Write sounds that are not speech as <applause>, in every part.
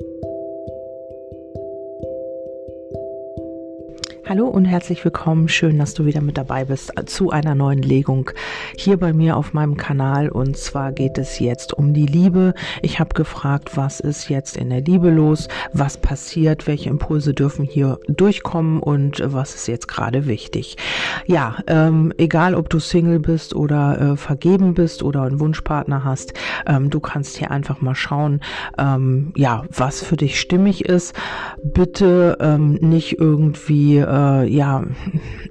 Thank you. Hallo und herzlich willkommen. Schön, dass du wieder mit dabei bist zu einer neuen Legung hier bei mir auf meinem Kanal. Und zwar geht es jetzt um die Liebe. Ich habe gefragt, was ist jetzt in der Liebe los? Was passiert? Welche Impulse dürfen hier durchkommen? Und was ist jetzt gerade wichtig? Ja, ähm, egal ob du Single bist oder äh, vergeben bist oder einen Wunschpartner hast, ähm, du kannst hier einfach mal schauen, ähm, ja, was für dich stimmig ist. Bitte ähm, nicht irgendwie äh, ja,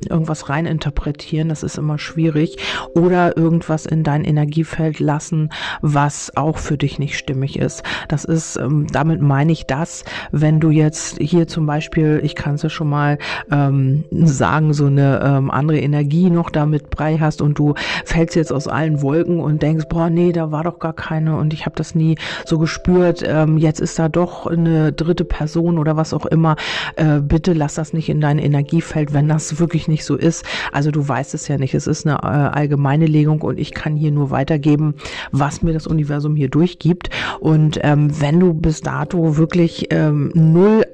irgendwas reininterpretieren, das ist immer schwierig, oder irgendwas in dein Energiefeld lassen, was auch für dich nicht stimmig ist. Das ist, ähm, damit meine ich das, wenn du jetzt hier zum Beispiel, ich kann es ja schon mal ähm, sagen, so eine ähm, andere Energie noch damit brei hast und du fällst jetzt aus allen Wolken und denkst, boah, nee, da war doch gar keine und ich habe das nie so gespürt, ähm, jetzt ist da doch eine dritte Person oder was auch immer, äh, bitte lass das nicht in deine Energiefeld, wenn das wirklich nicht so ist. Also du weißt es ja nicht. Es ist eine äh, allgemeine Legung und ich kann hier nur weitergeben, was mir das Universum hier durchgibt. Und ähm, wenn du bis dato wirklich ähm, null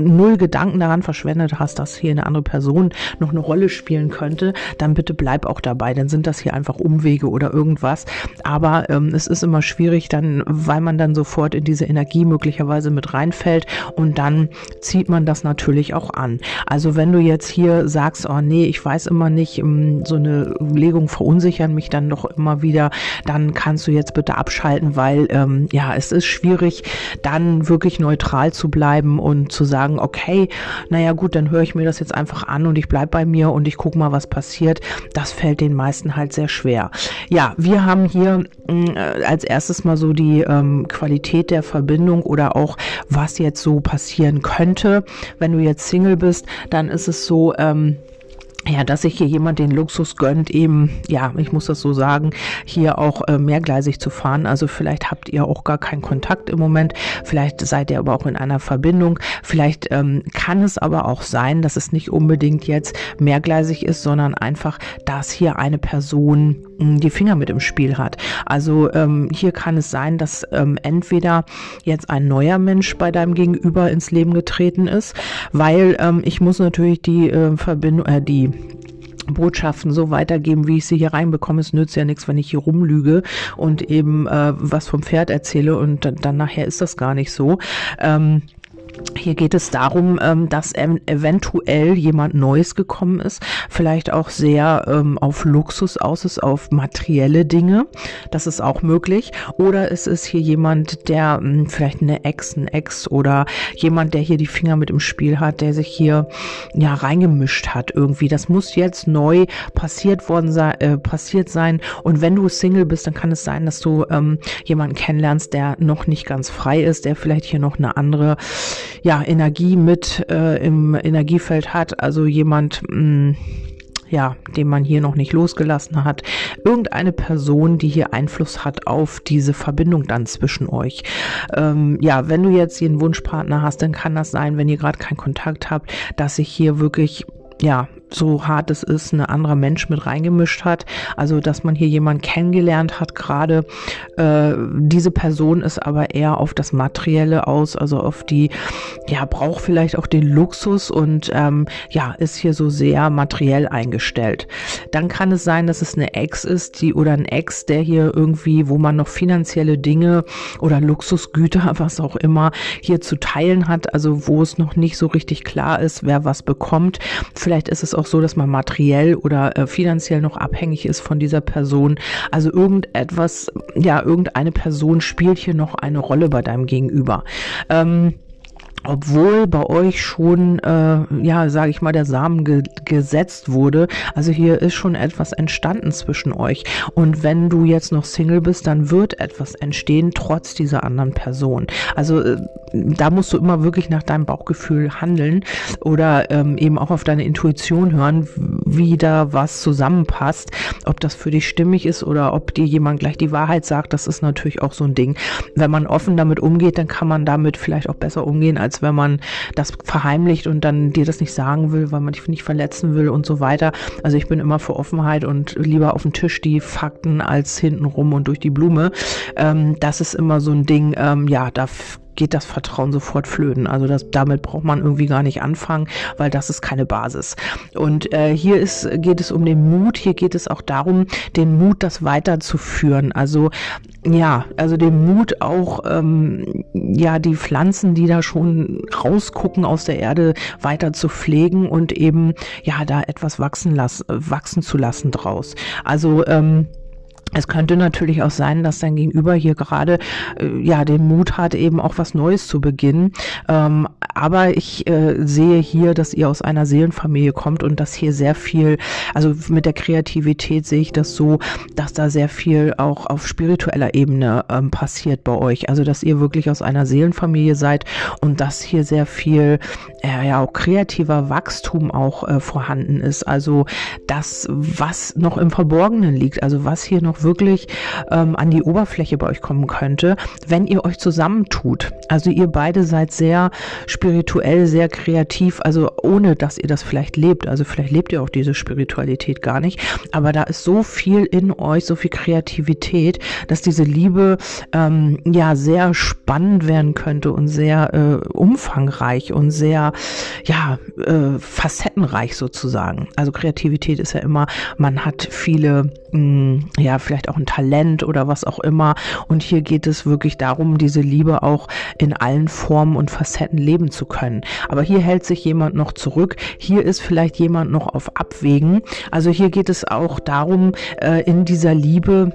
null Gedanken daran verschwendet hast, dass hier eine andere Person noch eine Rolle spielen könnte, dann bitte bleib auch dabei. Dann sind das hier einfach Umwege oder irgendwas. Aber ähm, es ist immer schwierig, dann, weil man dann sofort in diese Energie möglicherweise mit reinfällt und dann zieht man das natürlich auch an. Also wenn du jetzt hier sagst, oh nee, ich weiß immer nicht, ähm, so eine Legung verunsichern mich dann doch immer wieder, dann kannst du jetzt bitte abschalten, weil ähm, ja, es ist schwierig, dann wirklich neutral zu bleiben und zu sagen, sagen, okay, naja gut, dann höre ich mir das jetzt einfach an und ich bleibe bei mir und ich gucke mal, was passiert. Das fällt den meisten halt sehr schwer. Ja, wir haben hier äh, als erstes mal so die ähm, Qualität der Verbindung oder auch was jetzt so passieren könnte. Wenn du jetzt Single bist, dann ist es so, ähm, ja, dass sich hier jemand den Luxus gönnt, eben, ja, ich muss das so sagen, hier auch äh, mehrgleisig zu fahren. Also vielleicht habt ihr auch gar keinen Kontakt im Moment, vielleicht seid ihr aber auch in einer Verbindung. Vielleicht ähm, kann es aber auch sein, dass es nicht unbedingt jetzt mehrgleisig ist, sondern einfach, dass hier eine Person mh, hm, die Finger mit im Spiel hat. Also ähm, hier kann es sein, dass ähm, entweder jetzt ein neuer Mensch bei deinem Gegenüber ins Leben getreten ist, weil ähm, ich muss natürlich die äh, Verbindung, äh, die Botschaften so weitergeben, wie ich sie hier reinbekomme. Es nützt ja nichts, wenn ich hier rumlüge und eben äh, was vom Pferd erzähle und dann, dann nachher ist das gar nicht so. Ähm, hier geht es darum, ähm, dass eventuell jemand Neues gekommen ist, vielleicht auch sehr ähm, auf Luxus aus ist, auf materielle Dinge. Das ist auch möglich. Oder es ist hier jemand, der hm, vielleicht eine Ex, ein Ex oder jemand, der hier die Finger mit im Spiel hat, der sich hier ja reingemischt hat irgendwie. Das muss jetzt neu passiert worden sein, äh, passiert sein. Und wenn du Single bist, dann kann es sein, dass du ähm, jemanden kennenlernst, der noch nicht ganz frei ist, der vielleicht hier noch eine andere ja, Energie mit äh, im Energiefeld hat, also jemand, mh, mm, ja, den man hier noch nicht losgelassen hat, irgendeine Person, die hier Einfluss hat auf diese Verbindung dann zwischen euch. Ähm, ja, wenn du jetzt hier einen Wunschpartner hast, dann kann das sein, wenn ihr gerade keinen Kontakt habt, dass sich hier wirklich ja, so hart es ist, ein anderer Mensch mit reingemischt hat. Also, dass man hier jemanden kennengelernt hat, gerade äh, diese Person ist aber eher auf das Materielle aus, also auf die, ja, braucht vielleicht auch den Luxus und ähm, ja, ist hier so sehr materiell eingestellt. Dann kann es sein, dass es eine Ex ist, die oder ein Ex, der hier irgendwie, wo man noch finanzielle Dinge oder Luxusgüter, <laughs> was auch immer, hier zu teilen hat, also wo es noch nicht so richtig klar ist, wer was bekommt. Vielleicht ist es auch so, dass man materiell oder äh, finanziell noch abhängig ist von dieser Person. Also irgendetwas, ja, irgendeine Person spielt hier noch eine Rolle bei deinem Gegenüber. Ähm, obwohl bei euch schon, äh, ja, sage ich mal, der Samen ge gesetzt wurde. Also hier ist schon etwas entstanden zwischen euch. Und wenn du jetzt noch Single bist, dann wird etwas entstehen, trotz dieser anderen Person. Also äh, da musst du immer wirklich nach deinem Bauchgefühl handeln oder ähm, eben auch auf deine Intuition hören, wie da was zusammenpasst. Ob das für dich stimmig ist oder ob dir jemand gleich die Wahrheit sagt, das ist natürlich auch so ein Ding. Wenn man offen damit umgeht, dann kann man damit vielleicht auch besser umgehen, als wenn man das verheimlicht und dann dir das nicht sagen will, weil man dich nicht verletzen will und so weiter. Also ich bin immer für Offenheit und lieber auf den Tisch die Fakten als hinten rum und durch die Blume. Ähm, das ist immer so ein Ding, ähm, ja, da geht das Vertrauen sofort flöten. Also das, damit braucht man irgendwie gar nicht anfangen, weil das ist keine Basis. Und äh, hier ist, geht es um den Mut, hier geht es auch darum, den Mut, das weiterzuführen. Also ja, also den Mut auch, ähm, ja, die Pflanzen, die da schon rausgucken aus der Erde, weiter zu pflegen und eben, ja, da etwas wachsen lassen, wachsen zu lassen draus. Also, ähm, es könnte natürlich auch sein, dass dein Gegenüber hier gerade äh, ja den Mut hat, eben auch was Neues zu beginnen. Ähm, aber ich äh, sehe hier, dass ihr aus einer Seelenfamilie kommt und dass hier sehr viel, also mit der Kreativität sehe ich das so, dass da sehr viel auch auf spiritueller Ebene ähm, passiert bei euch. Also dass ihr wirklich aus einer Seelenfamilie seid und dass hier sehr viel äh, ja auch kreativer Wachstum auch äh, vorhanden ist. Also das, was noch im Verborgenen liegt, also was hier noch wirklich ähm, an die Oberfläche bei euch kommen könnte, wenn ihr euch zusammentut. Also ihr beide seid sehr spirituell, sehr kreativ, also ohne dass ihr das vielleicht lebt. Also vielleicht lebt ihr auch diese Spiritualität gar nicht, aber da ist so viel in euch, so viel Kreativität, dass diese Liebe ähm, ja sehr spannend werden könnte und sehr äh, umfangreich und sehr ja äh, facettenreich sozusagen. Also Kreativität ist ja immer, man hat viele mh, ja vielleicht auch ein Talent oder was auch immer. Und hier geht es wirklich darum, diese Liebe auch in allen Formen und Facetten leben zu können. Aber hier hält sich jemand noch zurück. Hier ist vielleicht jemand noch auf Abwägen. Also hier geht es auch darum, äh, in dieser Liebe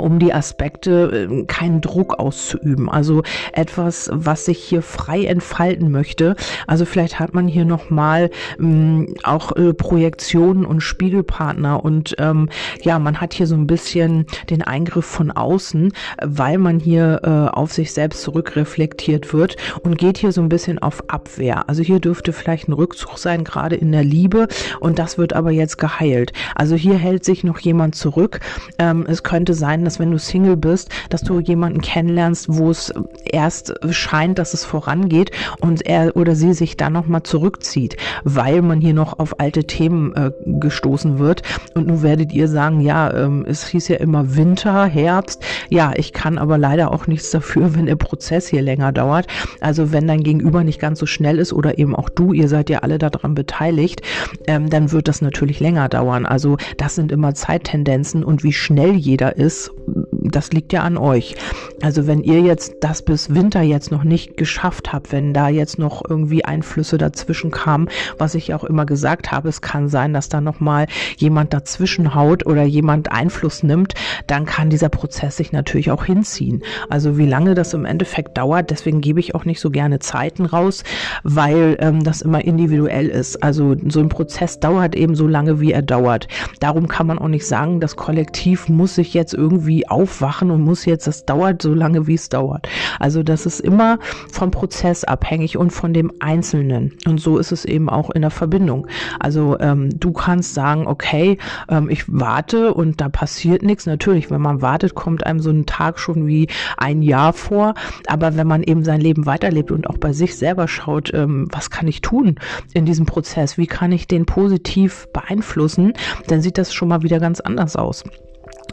um die Aspekte äh, keinen Druck auszuüben. Also etwas, was sich hier frei entfalten möchte. Also vielleicht hat man hier nochmal ähm, auch äh, Projektionen und Spiegelpartner und ähm, ja, man hat hier so ein bisschen den Eingriff von außen, weil man hier äh, auf sich selbst zurückreflektiert wird und geht hier so ein bisschen auf Abwehr. Also hier dürfte vielleicht ein Rückzug sein, gerade in der Liebe und das wird aber jetzt geheilt. Also hier hält sich noch jemand zurück. Ähm, es könnte sein, dass wenn du Single bist, dass du jemanden kennenlernst, wo es erst scheint, dass es vorangeht und er oder sie sich dann nochmal zurückzieht, weil man hier noch auf alte Themen äh, gestoßen wird. Und nun werdet ihr sagen, ja, ähm, es hieß ja immer Winter, Herbst. Ja, ich kann aber leider auch nichts dafür, <laughs> wenn der Prozess hier länger dauert. Also wenn dein Gegenüber nicht ganz so schnell ist oder eben auch du, ihr seid ja alle daran beteiligt, ähm, dann wird das natürlich länger dauern. Also das sind immer Zeittendenzen und wie schnell jeder ist, ist, das liegt ja an euch. Also wenn ihr jetzt das bis Winter jetzt noch nicht geschafft habt, wenn da jetzt noch irgendwie Einflüsse dazwischen kamen, was ich auch immer gesagt habe, es kann sein, dass da noch mal jemand dazwischen haut oder jemand Einfluss nimmt, dann kann dieser Prozess sich natürlich auch hinziehen. Also wie lange das im Endeffekt dauert, deswegen gebe ich auch nicht so gerne Zeiten raus, weil ähm, das immer individuell ist. Also so ein Prozess dauert eben so lange, wie er dauert. Darum kann man auch nicht sagen, das Kollektiv muss sich jetzt irgendwie aufwachen und muss jetzt, das dauert so lange, wie es dauert. Also das ist immer vom Prozess abhängig und von dem Einzelnen. Und so ist es eben auch in der Verbindung. Also ähm, du kannst sagen, okay, ähm, ich warte und da passiert nichts. Natürlich, wenn man wartet, kommt einem so ein Tag schon wie ein Jahr vor. Aber wenn man eben sein Leben weiterlebt und auch bei sich selber schaut, ähm, was kann ich tun in diesem Prozess? Wie kann ich den positiv beeinflussen? Dann sieht das schon mal wieder ganz anders aus.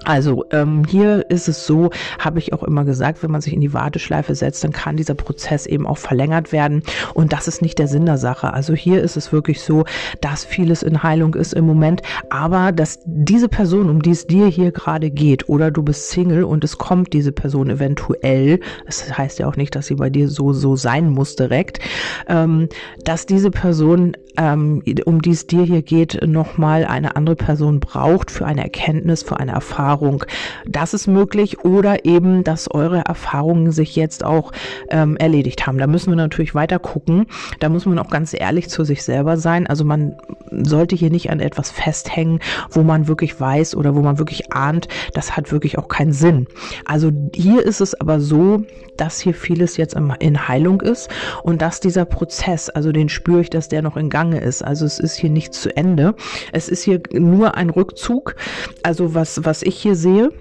Also ähm, hier ist es so, habe ich auch immer gesagt, wenn man sich in die Warteschleife setzt, dann kann dieser Prozess eben auch verlängert werden und das ist nicht der Sinn der Sache. Also hier ist es wirklich so, dass vieles in Heilung ist im Moment, aber dass diese Person, um die es dir hier gerade geht, oder du bist Single und es kommt diese Person eventuell, das heißt ja auch nicht, dass sie bei dir so so sein muss direkt, ähm, dass diese Person, ähm, um die es dir hier geht, nochmal eine andere Person braucht für eine Erkenntnis, für eine Erfahrung. Das ist möglich oder eben, dass eure Erfahrungen sich jetzt auch ähm, erledigt haben. Da müssen wir natürlich weiter gucken. Da muss man auch ganz ehrlich zu sich selber sein. Also man sollte hier nicht an etwas festhängen, wo man wirklich weiß oder wo man wirklich ahnt, das hat wirklich auch keinen Sinn. Also hier ist es aber so, dass hier vieles jetzt in Heilung ist und dass dieser Prozess, also den spüre ich, dass der noch in Gange ist. Also es ist hier nicht zu Ende. Es ist hier nur ein Rückzug. Also was, was ich hier sehe,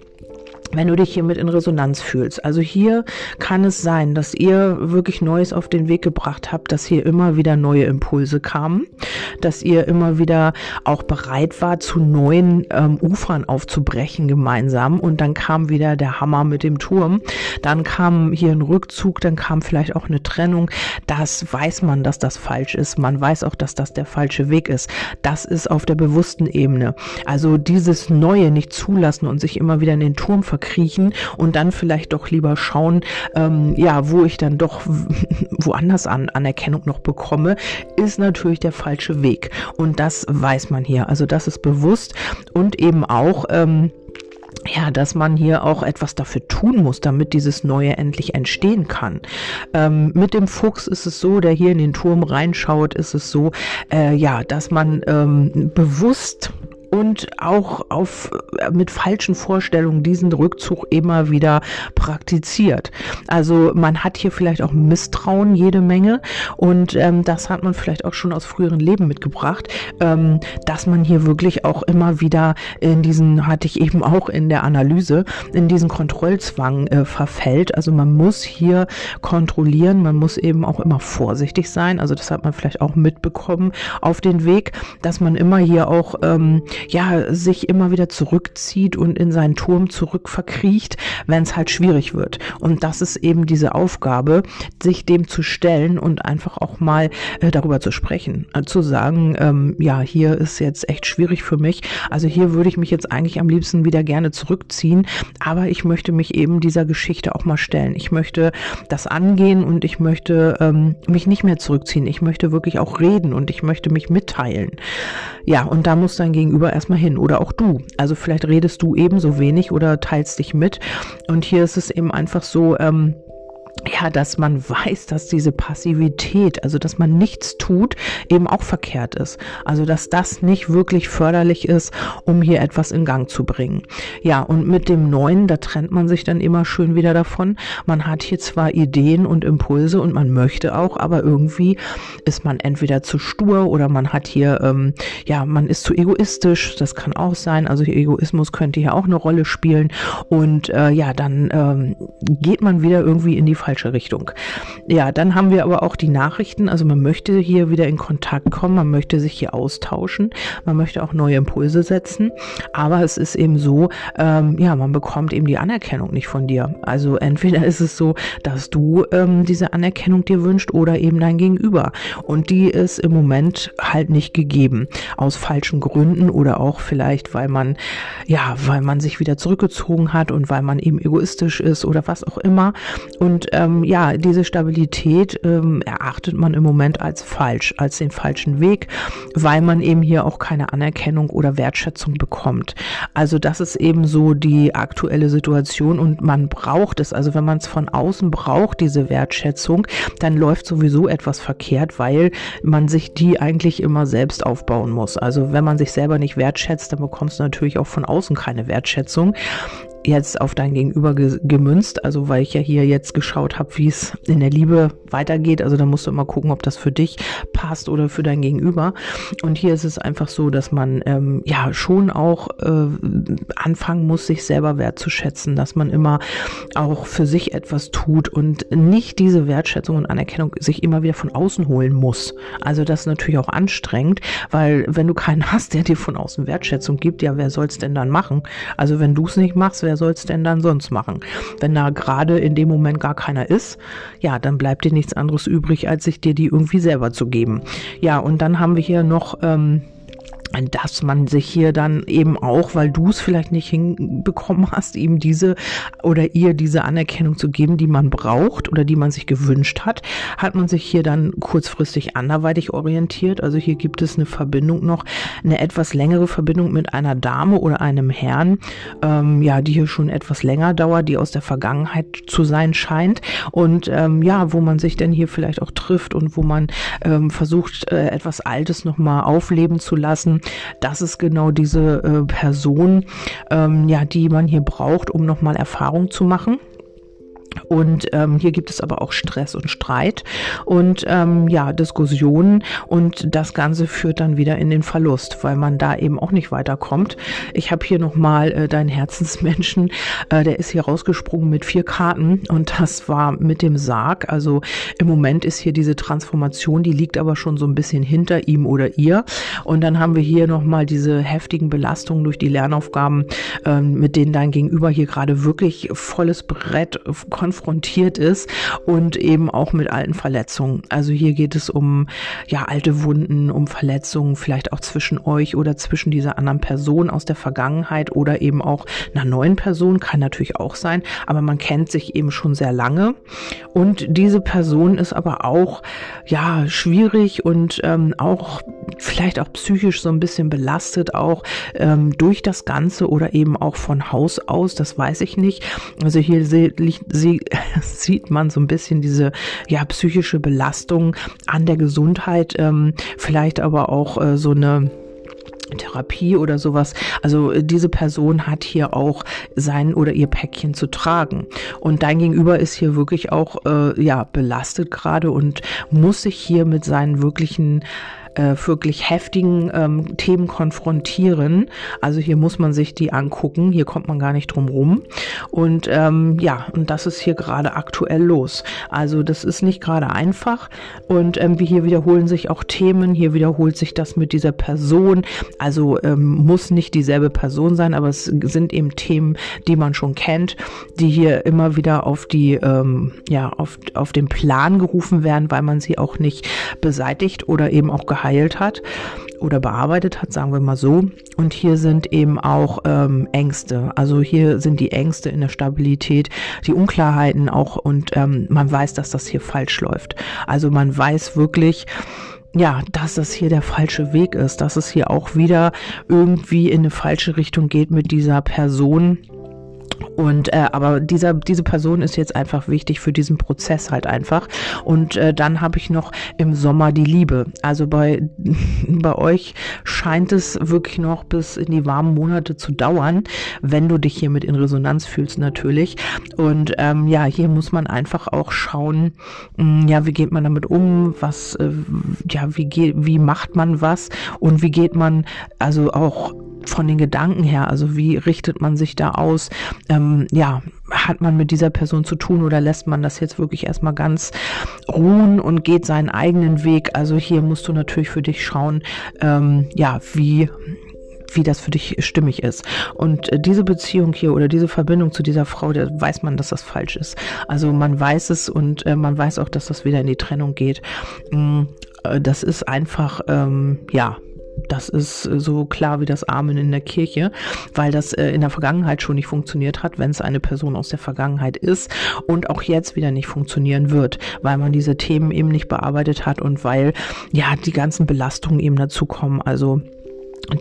wenn du dich hiermit in Resonanz fühlst. Also hier kann es sein, dass ihr wirklich Neues auf den Weg gebracht habt, dass hier immer wieder neue Impulse kamen, dass ihr immer wieder auch bereit war, zu neuen ähm, Ufern aufzubrechen gemeinsam. Und dann kam wieder der Hammer mit dem Turm. Dann kam hier ein Rückzug, dann kam vielleicht auch eine Trennung. Das weiß man, dass das falsch ist. Man weiß auch, dass das der falsche Weg ist. Das ist auf der bewussten Ebene. Also dieses Neue nicht zulassen und sich immer wieder in den Turm verkaufen verkriechen und dann vielleicht doch lieber schauen, ähm, ja, wo ich dann doch <laughs> woanders an Anerkennung noch bekomme, ist natürlich der falsche Weg. Und das weiß man hier. Also das ist bewusst und eben auch, ähm, ja, dass man hier auch etwas dafür tun muss, damit dieses Neue endlich entstehen kann. Ähm, mit dem Fuchs ist es so, der hier in den Turm reinschaut, ist es so, äh, ja, dass man ähm, bewusst und auch auf, äh, mit falschen Vorstellungen diesen Rückzug immer wieder praktiziert. Also man hat hier vielleicht auch Misstrauen jede Menge und ähm, das hat man vielleicht auch schon aus früheren Leben mitgebracht, ähm, dass man hier wirklich auch immer wieder in diesen, hatte ich eben auch in der Analyse, in diesen Kontrollzwang äh, verfällt. Also man muss hier kontrollieren, man muss eben auch immer vorsichtig sein. Also das hat man vielleicht auch mitbekommen auf den Weg, dass man immer hier auch ähm, ja, sich immer wieder zurückzieht und in seinen Turm zurück verkriecht, wenn es halt schwierig wird. Und das ist eben diese Aufgabe, sich dem zu stellen und einfach auch mal äh, darüber zu sprechen. Äh, zu sagen, ähm, ja, hier ist jetzt echt schwierig für mich. Also hier würde ich mich jetzt eigentlich am liebsten wieder gerne zurückziehen. Aber ich möchte mich eben dieser Geschichte auch mal stellen. Ich möchte das angehen und ich möchte ähm, mich nicht mehr zurückziehen. Ich möchte wirklich auch reden und ich möchte mich mitteilen. Ja, und da muss dein Gegenüber erstmal hin oder auch du. Also vielleicht redest du ebenso wenig oder teilst dich mit. Und hier ist es eben einfach so, ähm, ja, dass man weiß, dass diese Passivität, also dass man nichts tut, eben auch verkehrt ist. Also dass das nicht wirklich förderlich ist, um hier etwas in Gang zu bringen. Ja, und mit dem Neuen, da trennt man sich dann immer schön wieder davon. Man hat hier zwar Ideen und Impulse und man möchte auch, aber irgendwie ist man entweder zu stur oder man hat hier, ähm, ja, man ist zu egoistisch. Das kann auch sein. Also Egoismus könnte hier auch eine Rolle spielen. Und äh, ja, dann ähm, geht man wieder irgendwie in die falsche Richtung. Ja, dann haben wir aber auch die Nachrichten. Also man möchte hier wieder in Kontakt kommen, man möchte sich hier austauschen, man möchte auch neue Impulse setzen. Aber es ist eben so, ähm, ja, man bekommt eben die Anerkennung nicht von dir. Also entweder ist es so, dass du ähm, diese Anerkennung dir wünscht oder eben dein Gegenüber. Und die ist im Moment halt nicht gegeben. Aus falschen Gründen oder auch vielleicht, weil man, ja, weil man sich wieder zurückgezogen hat und weil man eben egoistisch ist oder was auch immer. Und ähm, ja, diese Stabilität ähm, erachtet man im Moment als falsch, als den falschen Weg, weil man eben hier auch keine Anerkennung oder Wertschätzung bekommt. Also das ist eben so die aktuelle Situation und man braucht es. Also wenn man es von außen braucht, diese Wertschätzung, dann läuft sowieso etwas verkehrt, weil man sich die eigentlich immer selbst aufbauen muss. Also wenn man sich selber nicht wertschätzt, dann bekommst du natürlich auch von außen keine Wertschätzung jetzt auf dein Gegenüber gemünzt, also weil ich ja hier jetzt geschaut habe, wie es in der Liebe weitergeht. Also da musst du immer gucken, ob das für dich passt oder für dein Gegenüber. Und hier ist es einfach so, dass man ähm, ja schon auch äh, anfangen muss, sich selber wertzuschätzen, dass man immer auch für sich etwas tut und nicht diese Wertschätzung und Anerkennung sich immer wieder von außen holen muss. Also das ist natürlich auch anstrengend, weil wenn du keinen hast, der dir von außen Wertschätzung gibt, ja, wer soll es denn dann machen? Also wenn du es nicht machst, wer soll es denn dann sonst machen? Wenn da gerade in dem Moment gar keiner ist, ja, dann bleibt dir nichts anderes übrig, als sich dir die irgendwie selber zu geben. Ja, und dann haben wir hier noch ähm, dass man sich hier dann eben auch, weil du es vielleicht nicht hinbekommen hast, ihm diese oder ihr diese Anerkennung zu geben, die man braucht oder die man sich gewünscht hat, hat man sich hier dann kurzfristig anderweitig orientiert. Also hier gibt es eine Verbindung noch, eine etwas längere Verbindung mit einer Dame oder einem Herrn, ähm, ja, die hier schon etwas länger dauert, die aus der Vergangenheit zu sein scheint und ähm, ja, wo man sich denn hier vielleicht auch trifft und wo man ähm, versucht, äh, etwas Altes nochmal aufleben zu lassen das ist genau diese äh, Person, ähm, ja, die man hier braucht, um nochmal Erfahrung zu machen. Und ähm, hier gibt es aber auch Stress und Streit und ähm, ja, Diskussionen und das Ganze führt dann wieder in den Verlust, weil man da eben auch nicht weiterkommt. Ich habe hier nochmal äh, deinen Herzensmenschen, äh, der ist hier rausgesprungen mit vier Karten und das war mit dem Sarg. Also im Moment ist hier diese Transformation, die liegt aber schon so ein bisschen hinter ihm oder ihr. Und dann haben wir hier nochmal diese heftigen Belastungen durch die Lernaufgaben, äh, mit denen dein Gegenüber hier gerade wirklich volles Brett konfrontiert ist und eben auch mit alten Verletzungen. Also hier geht es um ja alte Wunden, um Verletzungen, vielleicht auch zwischen euch oder zwischen dieser anderen Person aus der Vergangenheit oder eben auch einer neuen Person, kann natürlich auch sein, aber man kennt sich eben schon sehr lange und diese Person ist aber auch ja schwierig und ähm, auch vielleicht auch psychisch so ein bisschen belastet, auch ähm, durch das Ganze oder eben auch von Haus aus, das weiß ich nicht. Also hier se sie, <laughs> sieht man so ein bisschen diese ja psychische Belastung an der Gesundheit, ähm, vielleicht aber auch äh, so eine Therapie oder sowas. Also äh, diese Person hat hier auch sein oder ihr Päckchen zu tragen. Und dein Gegenüber ist hier wirklich auch äh, ja belastet gerade und muss sich hier mit seinen wirklichen äh, wirklich heftigen ähm, Themen konfrontieren. Also hier muss man sich die angucken. Hier kommt man gar nicht drum rum. Und ähm, ja, und das ist hier gerade aktuell los. Also das ist nicht gerade einfach. Und ähm, hier wiederholen sich auch Themen. Hier wiederholt sich das mit dieser Person. Also ähm, muss nicht dieselbe Person sein, aber es sind eben Themen, die man schon kennt, die hier immer wieder auf die, ähm, ja, auf, auf den Plan gerufen werden, weil man sie auch nicht beseitigt oder eben auch geheilt hat oder bearbeitet hat, sagen wir mal so. Und hier sind eben auch ähm, Ängste. Also hier sind die Ängste in der Stabilität, die Unklarheiten auch und ähm, man weiß, dass das hier falsch läuft. Also man weiß wirklich, ja, dass das hier der falsche Weg ist, dass es hier auch wieder irgendwie in eine falsche Richtung geht mit dieser Person und äh, aber dieser diese Person ist jetzt einfach wichtig für diesen Prozess halt einfach. Und äh, dann habe ich noch im Sommer die Liebe. Also bei <laughs> bei euch scheint es wirklich noch bis in die warmen Monate zu dauern, wenn du dich hiermit in Resonanz fühlst natürlich. Und ähm, ja, hier muss man einfach auch schauen, mh, hm, ja, wie geht man damit um? Was äh, ja, wie geht wie macht man was und wie geht man also auch von den Gedanken her, also wie richtet man sich da aus? Ähm, ja, hat man mit dieser Person zu tun oder lässt man das jetzt wirklich erstmal ganz ruhen und geht seinen eigenen Weg? Also hier musst du natürlich für dich schauen, ähm, ja, wie wie das für dich stimmig ist. Und äh, diese Beziehung hier oder diese Verbindung zu dieser Frau, da weiß man, dass das falsch ist. Also man weiß es und äh, man weiß auch, dass das wieder in die Trennung geht. Mm, äh, das ist einfach, ähm, ja, das ist äh, so klar wie das Amen in der Kirche, weil das äh, in der Vergangenheit schon nicht funktioniert hat, wenn es eine Person aus der Vergangenheit ist und auch jetzt wieder nicht funktionieren wird, weil man diese Themen eben nicht bearbeitet hat und weil ja die ganzen Belastungen eben dazu kommen. Also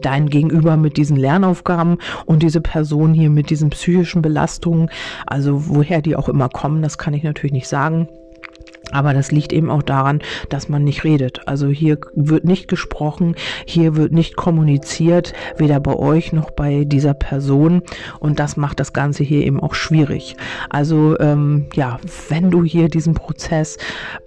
dein Gegenüber mit diesen Lernaufgaben und diese Person hier mit diesen psychischen Belastungen, also woher die auch immer kommen, das kann ich natürlich nicht sagen. Aber das liegt eben auch daran, dass man nicht redet. Also hier wird nicht gesprochen, hier wird nicht kommuniziert, weder bei euch noch bei dieser Person. Und das macht das Ganze hier eben auch schwierig. Also ähm, ja, wenn du hier diesen Prozess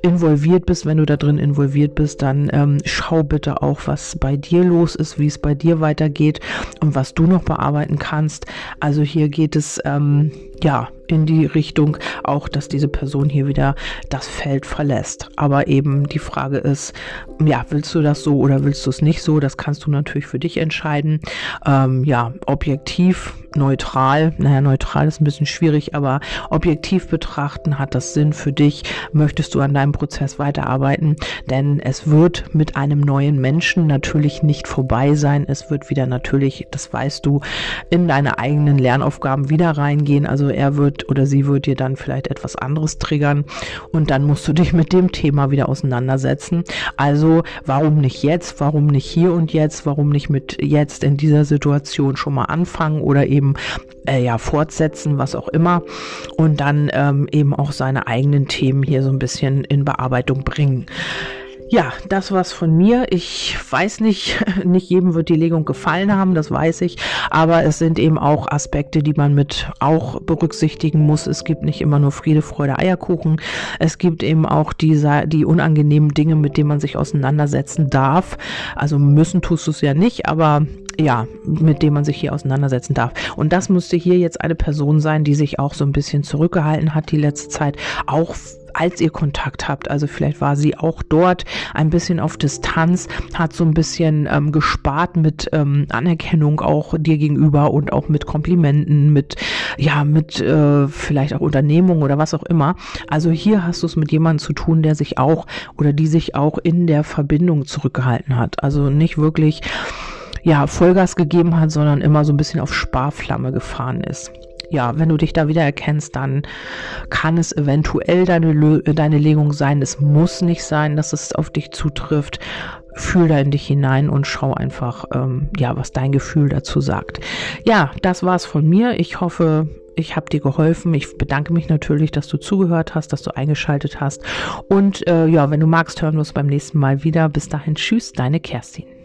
involviert bist, wenn du da drin involviert bist, dann ähm, schau bitte auch, was bei dir los ist, wie es bei dir weitergeht und was du noch bearbeiten kannst. Also hier geht es ähm, ja in die Richtung auch, dass diese Person hier wieder das Feld verlässt. Aber eben die Frage ist, ja, willst du das so oder willst du es nicht so? Das kannst du natürlich für dich entscheiden. Ähm, ja, objektiv neutral, naja, neutral ist ein bisschen schwierig, aber objektiv betrachten hat das Sinn für dich. Möchtest du an deinem Prozess weiterarbeiten? Denn es wird mit einem neuen Menschen natürlich nicht vorbei sein. Es wird wieder natürlich, das weißt du, in deine eigenen Lernaufgaben wieder reingehen. Also er wird oder sie wird dir dann vielleicht etwas anderes triggern und dann musst du dich mit dem Thema wieder auseinandersetzen. Also warum nicht jetzt? Warum nicht hier und jetzt? Warum nicht mit jetzt in dieser Situation schon mal anfangen oder eben äh, ja fortsetzen, was auch immer und dann ähm, eben auch seine eigenen Themen hier so ein bisschen in Bearbeitung bringen. Ja, das war's von mir. Ich weiß nicht, <laughs> nicht jedem wird die Legung gefallen haben, das weiß ich, aber es sind eben auch Aspekte, die man mit auch berücksichtigen muss. Es gibt nicht immer nur Friede, Freude, Eierkuchen. Es gibt eben auch diese, die unangenehmen Dinge, mit denen man sich auseinandersetzen darf. Also müssen tust du es ja nicht, aber ja, mit dem man sich hier auseinandersetzen darf. Und das müsste hier jetzt eine Person sein, die sich auch so ein bisschen zurückgehalten hat die letzte Zeit, auch als ihr Kontakt habt. Also vielleicht war sie auch dort ein bisschen auf Distanz, hat so ein bisschen ähm, gespart mit ähm, Anerkennung auch dir gegenüber und auch mit Komplimenten, mit ja, mit äh, vielleicht auch Unternehmung oder was auch immer. Also hier hast du es mit jemandem zu tun, der sich auch oder die sich auch in der Verbindung zurückgehalten hat. Also nicht wirklich ja, Vollgas gegeben hat, sondern immer so ein bisschen auf Sparflamme gefahren ist ja, wenn du dich da wieder erkennst, dann kann es eventuell deine, deine Legung sein. Es muss nicht sein, dass es auf dich zutrifft. Fühl da in dich hinein und schau einfach, ähm, ja, was dein Gefühl dazu sagt. Ja, das war's von mir. Ich hoffe, ich habe dir geholfen. Ich bedanke mich natürlich, dass du zugehört hast, dass du eingeschaltet hast. Und äh, ja, wenn du magst, hören wir uns beim nächsten Mal wieder. Bis dahin, tschüss, deine Kerstin.